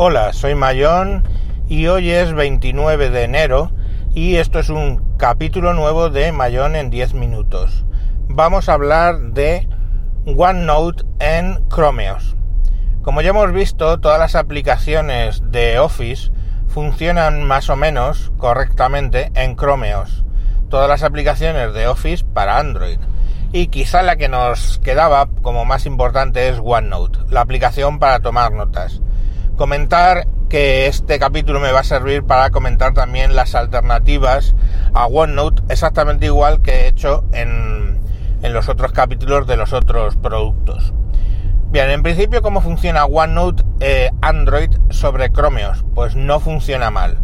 Hola, soy Mayón y hoy es 29 de enero y esto es un capítulo nuevo de Mayón en 10 minutos. Vamos a hablar de OneNote en Chromeos. Como ya hemos visto, todas las aplicaciones de Office funcionan más o menos correctamente en Chromeos. Todas las aplicaciones de Office para Android. Y quizá la que nos quedaba como más importante es OneNote, la aplicación para tomar notas comentar que este capítulo me va a servir para comentar también las alternativas a OneNote, exactamente igual que he hecho en, los otros capítulos de los otros productos. Bien, en principio, ¿cómo funciona OneNote eh, Android sobre Chromeos? Pues no funciona mal.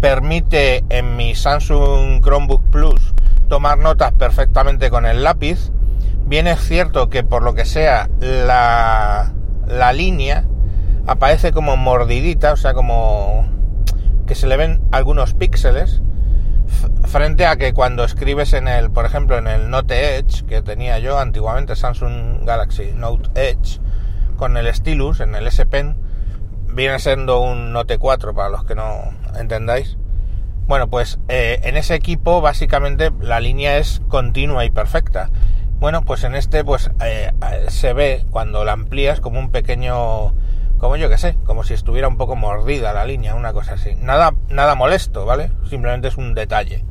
Permite en mi Samsung Chromebook Plus tomar notas perfectamente con el lápiz. Bien es cierto que por lo que sea la, la línea aparece como mordidita, o sea, como que se le ven algunos píxeles frente a que cuando escribes en el, por ejemplo, en el Note Edge que tenía yo antiguamente Samsung Galaxy Note Edge con el stylus en el S Pen viene siendo un Note 4 para los que no entendáis. Bueno, pues eh, en ese equipo básicamente la línea es continua y perfecta. Bueno, pues en este pues eh, se ve cuando la amplías como un pequeño como yo que sé, como si estuviera un poco mordida la línea, una cosa así. Nada, nada molesto, ¿vale? Simplemente es un detalle.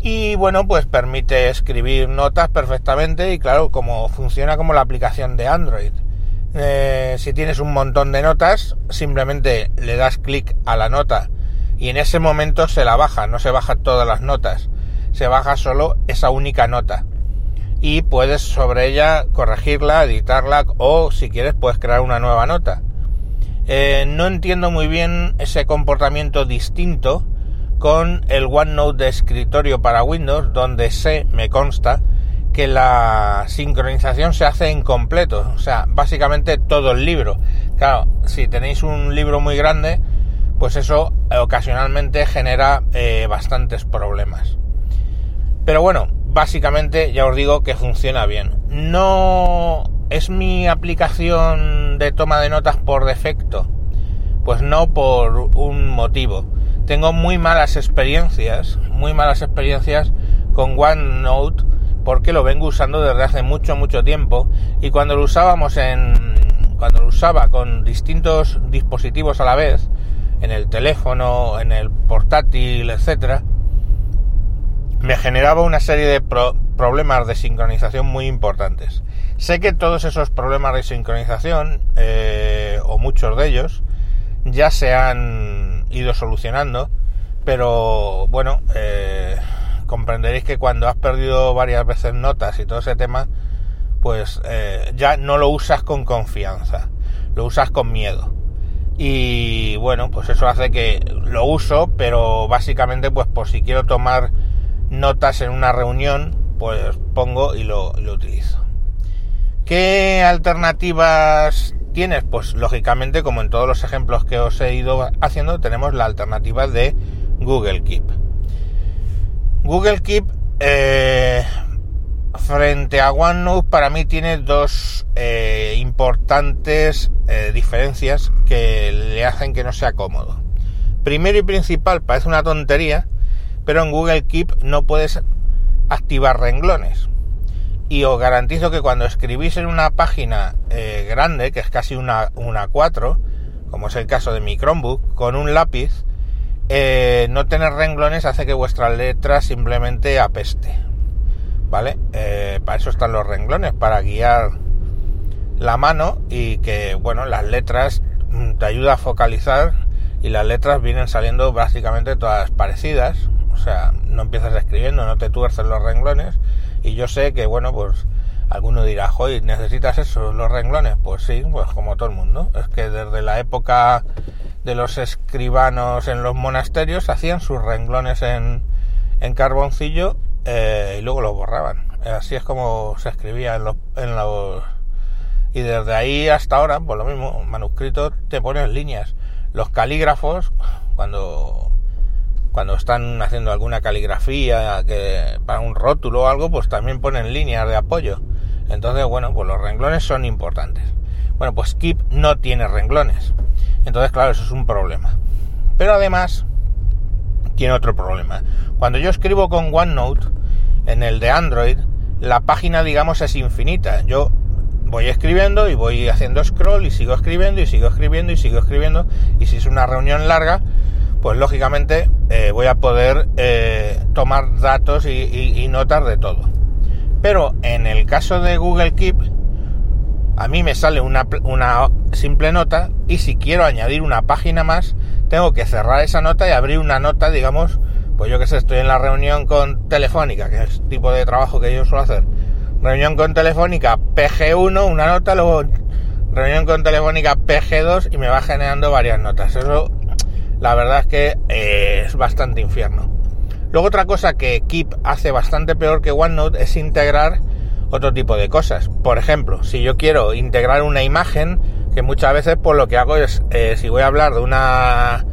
Y bueno, pues permite escribir notas perfectamente y claro, como funciona como la aplicación de Android. Eh, si tienes un montón de notas, simplemente le das clic a la nota y en ese momento se la baja, no se baja todas las notas, se baja solo esa única nota y puedes sobre ella corregirla, editarla o si quieres puedes crear una nueva nota. Eh, no entiendo muy bien ese comportamiento distinto con el OneNote de escritorio para Windows, donde sé, me consta, que la sincronización se hace en completo, o sea, básicamente todo el libro. Claro, si tenéis un libro muy grande, pues eso ocasionalmente genera eh, bastantes problemas. Pero bueno, básicamente ya os digo que funciona bien. No es mi aplicación de toma de notas por defecto. Pues no por un motivo. Tengo muy malas experiencias, muy malas experiencias con OneNote porque lo vengo usando desde hace mucho mucho tiempo y cuando lo usábamos en cuando lo usaba con distintos dispositivos a la vez, en el teléfono, en el portátil, etcétera, me generaba una serie de problemas de sincronización muy importantes. Sé que todos esos problemas de sincronización, eh, o muchos de ellos, ya se han ido solucionando, pero bueno, eh, comprenderéis que cuando has perdido varias veces notas y todo ese tema, pues eh, ya no lo usas con confianza, lo usas con miedo. Y bueno, pues eso hace que lo uso, pero básicamente pues por si quiero tomar notas en una reunión, pues pongo y lo, utilizo. ¿Qué alternativas tienes? Pues lógicamente, como en todos los ejemplos que os he ido haciendo, tenemos la alternativa de Google Keep. Google Keep eh, frente a OneNote para mí tiene dos eh, importantes eh, diferencias que le hacen que no sea cómodo. Primero y principal, parece una tontería, pero en Google Keep no puedes activar renglones. Y os garantizo que cuando escribís en una página grande, que es casi una, una 4, como es el caso de mi Chromebook, con un lápiz, eh, no tener renglones hace que vuestra letra simplemente apeste. ¿Vale? Eh, para eso están los renglones, para guiar la mano y que, bueno, las letras mm, te ayuda a focalizar y las letras vienen saliendo básicamente todas parecidas, o sea, no empiezas escribiendo, no te tuerces los renglones. Y yo sé que, bueno, pues alguno dirá, hoy ¿necesitas eso, los renglones? Pues sí, pues como todo el mundo. Es que desde la época de los escribanos en los monasterios hacían sus renglones en, en carboncillo eh, y luego los borraban. Así es como se escribía en los. Y desde ahí hasta ahora, por lo mismo, manuscritos te ponen líneas. Los calígrafos, cuando cuando están haciendo alguna caligrafía para un rótulo o algo, pues también ponen líneas de apoyo. Entonces, bueno, pues los renglones son importantes. Bueno, pues Keep no tiene renglones. Entonces, claro, eso es un problema. Pero además, tiene otro problema. Cuando yo escribo con OneNote, en el de Android, la página, digamos, es infinita. Yo voy escribiendo y voy haciendo scroll y sigo escribiendo y sigo escribiendo y sigo escribiendo. Y si es una reunión larga, pues lógicamente eh, voy a poder eh, tomar datos y, notas de todo. Pero en el caso de Google Keep, a mí me sale una, simple nota y si quiero añadir una página más, tengo que cerrar esa nota y abrir una nota, digamos, pues yo que sé, estoy en la reunión con Telefónica, que es el tipo de trabajo que yo suelo hacer. Reunión con Telefónica PG1, una nota, luego reunión con Telefónica PG2 y me va generando varias notas. Eso la verdad es que eh, es bastante infierno. Luego otra cosa que Keep hace bastante peor que OneNote es integrar otro tipo de cosas. Por ejemplo, si yo quiero integrar una imagen, que muchas veces pues lo que hago es, eh, si voy a hablar de una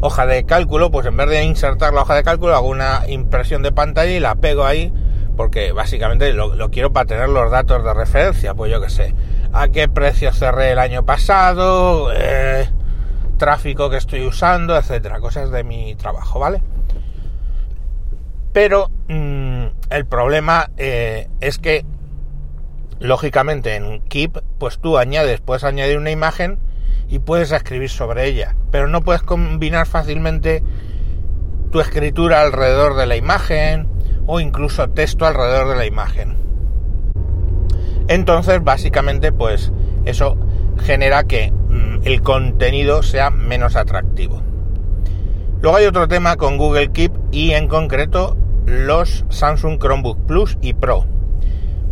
hoja de cálculo, pues en vez de insertar la hoja de cálculo, hago una impresión de pantalla y la pego ahí, porque básicamente lo, quiero para tener los datos de referencia, pues yo que sé, a qué precio cerré el año pasado, eh, tráfico que estoy usando, etcétera, cosas de mi trabajo, ¿vale? Pero mm, el problema eh, es que, lógicamente, en Keep, pues tú añades, puedes añadir una imagen y puedes escribir sobre ella, pero no puedes combinar fácilmente tu escritura alrededor de la imagen o incluso texto alrededor de la imagen. Entonces, básicamente, pues eso genera que el contenido sea menos atractivo. Luego hay otro tema con Google Keep y en concreto los Samsung Chromebook Plus y Pro.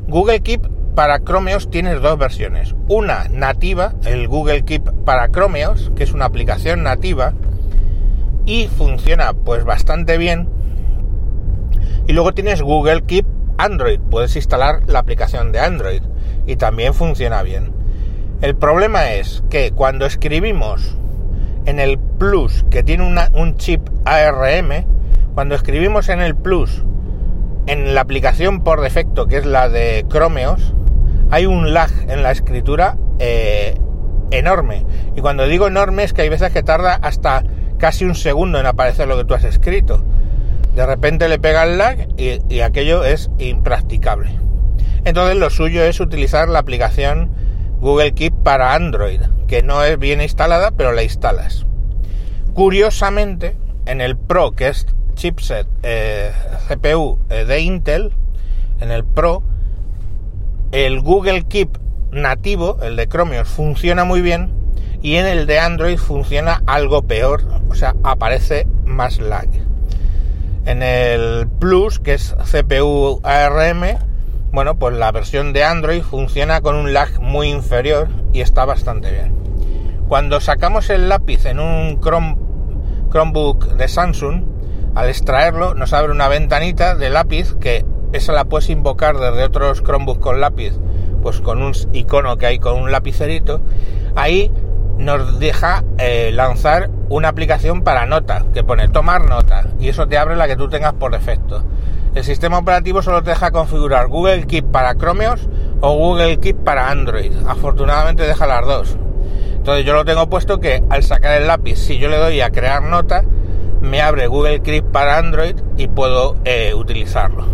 Google Keep para Chromeos tienes dos versiones. Una nativa, el Google Keep para Chromeos, que es una aplicación nativa y funciona pues bastante bien. Y luego tienes Google Keep Android, puedes instalar la aplicación de Android y también funciona bien. El problema es que cuando escribimos en el Plus, que tiene un chip ARM, cuando escribimos en el Plus, en la aplicación por defecto, que es la de Chromeos, hay un lag en la escritura eh, enorme. Y cuando digo enorme es que hay veces que tarda hasta casi un segundo en aparecer lo que tú has escrito. De repente le pega el lag y, y aquello es impracticable. Entonces lo suyo es utilizar la aplicación Google Keep para Android, que no es bien instalada, pero la instalas. Curiosamente, en el Pro, que es chipset eh, CPU eh, de Intel, en el Pro, el Google Keep nativo, el de Chromium, funciona muy bien y en el de Android funciona algo peor, o sea, aparece más lag. En el Plus, que es CPU ARM, bueno, pues la versión de Android funciona con un lag muy inferior y está bastante bien. Cuando sacamos el lápiz en un Chrome, Chromebook de Samsung, al extraerlo nos abre una ventanita de lápiz que esa la puedes invocar desde otros Chromebooks con lápiz, pues con un icono que hay con un lapicerito. Ahí nos deja eh, lanzar una aplicación para nota, que pone tomar nota, y eso te abre la que tú tengas por defecto. El sistema operativo solo te deja configurar Google Keep para Chromeos o Google Keep para Android. Afortunadamente deja las dos. Entonces yo lo tengo puesto que al sacar el lápiz, si yo le doy a crear nota, abre Google Keep para Android y puedo eh, utilizarlo.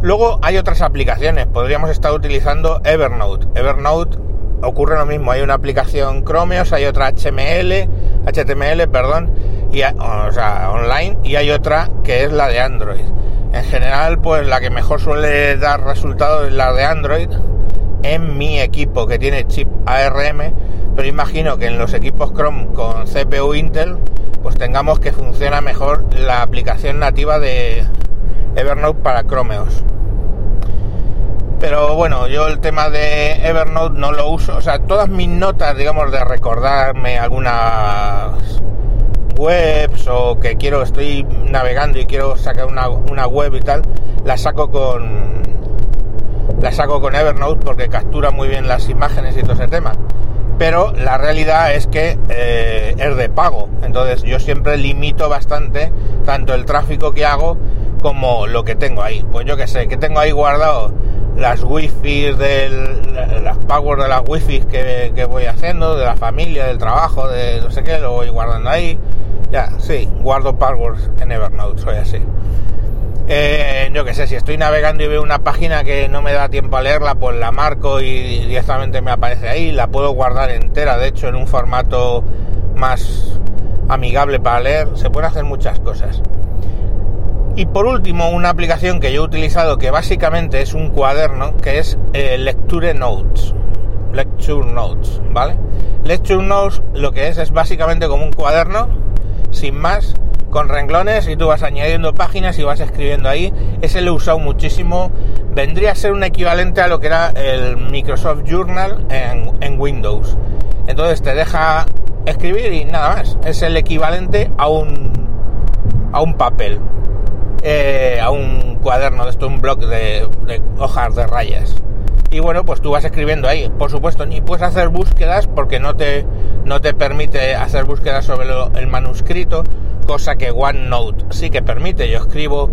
Luego hay otras aplicaciones, podríamos estar utilizando Evernote. Evernote ocurre lo mismo, hay una aplicación Chromeos, hay otra HTML, HTML, perdón, y, online, y hay otra que es la de Android. En general, pues la que mejor suele dar resultados es la de Android en mi equipo que tiene chip ARM, pero imagino que en los equipos Chrome con CPU Intel, pues tengamos que funciona mejor la aplicación nativa de Evernote para Chromeos. Pero bueno, yo el tema de Evernote no lo uso, o sea, todas mis notas, digamos, de recordarme algunas webs o que quiero, estoy navegando y quiero sacar una, una web y tal, la saco con la saco con Evernote porque captura muy bien las imágenes y todo ese tema. Pero la realidad es que eh, es de pago. Entonces yo siempre limito bastante tanto el tráfico que hago como lo que tengo ahí. Pues yo que sé, que tengo ahí guardado las wifi del las power de las wifi que, que voy haciendo, de la familia, del trabajo, de no sé qué, lo voy guardando ahí. Ya, sí, guardo passwords en Evernote, soy así. Eh, yo que sé, si estoy navegando y veo una página que no me da tiempo a leerla, pues la marco y directamente me aparece ahí, la puedo guardar entera, de hecho en un formato más amigable para leer, se pueden hacer muchas cosas. Y por último, una aplicación que yo he utilizado que básicamente es un cuaderno, que es eh, Lecture Notes. Lecture Notes, ¿vale? Lecture Notes lo que es es básicamente como un cuaderno, sin más, con renglones y tú vas añadiendo páginas y vas escribiendo ahí. Ese lo he usado muchísimo. Vendría a ser un equivalente a lo que era el Microsoft Journal en, Windows. Entonces te deja escribir y nada más. Es el equivalente a un, a un papel. Eh, a un cuaderno de esto, un blog de, de hojas de rayas y bueno, pues tú vas escribiendo ahí. Por supuesto, ni puedes hacer búsquedas porque no te, no te permite hacer búsquedas sobre el manuscrito, cosa que OneNote sí que permite. Yo escribo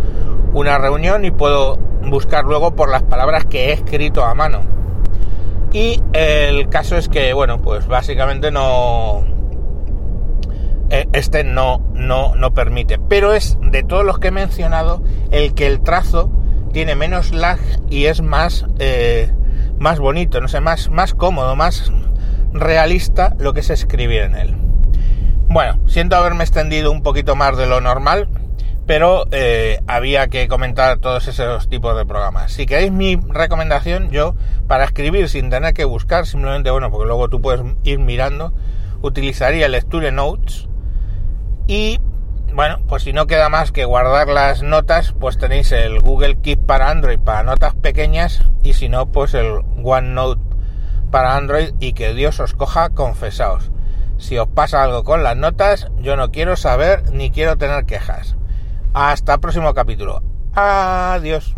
una reunión y puedo buscar luego por las palabras que he escrito a mano. Y el caso es que, bueno, pues básicamente no. E, este no, no, no permite. Pero es de todos los que he mencionado el que el trazo tiene menos lag y es más. Eh, más bonito, no sé, más, más cómodo, más realista lo que es escribir en él. Bueno, siento haberme extendido un poquito más de lo normal, pero eh, había que comentar todos esos tipos de programas. Si queréis mi recomendación, yo para escribir sin tener que buscar, simplemente, bueno, porque luego tú puedes ir mirando, utilizaría Lecture Notes y bueno, pues si no queda más que guardar las notas, pues tenéis el Google Keep para Android para notas pequeñas y si no, pues el OneNote para Android y que Dios os coja confesaos. Si os pasa algo con las notas, yo no quiero saber ni quiero tener quejas. Hasta el próximo capítulo. Adiós.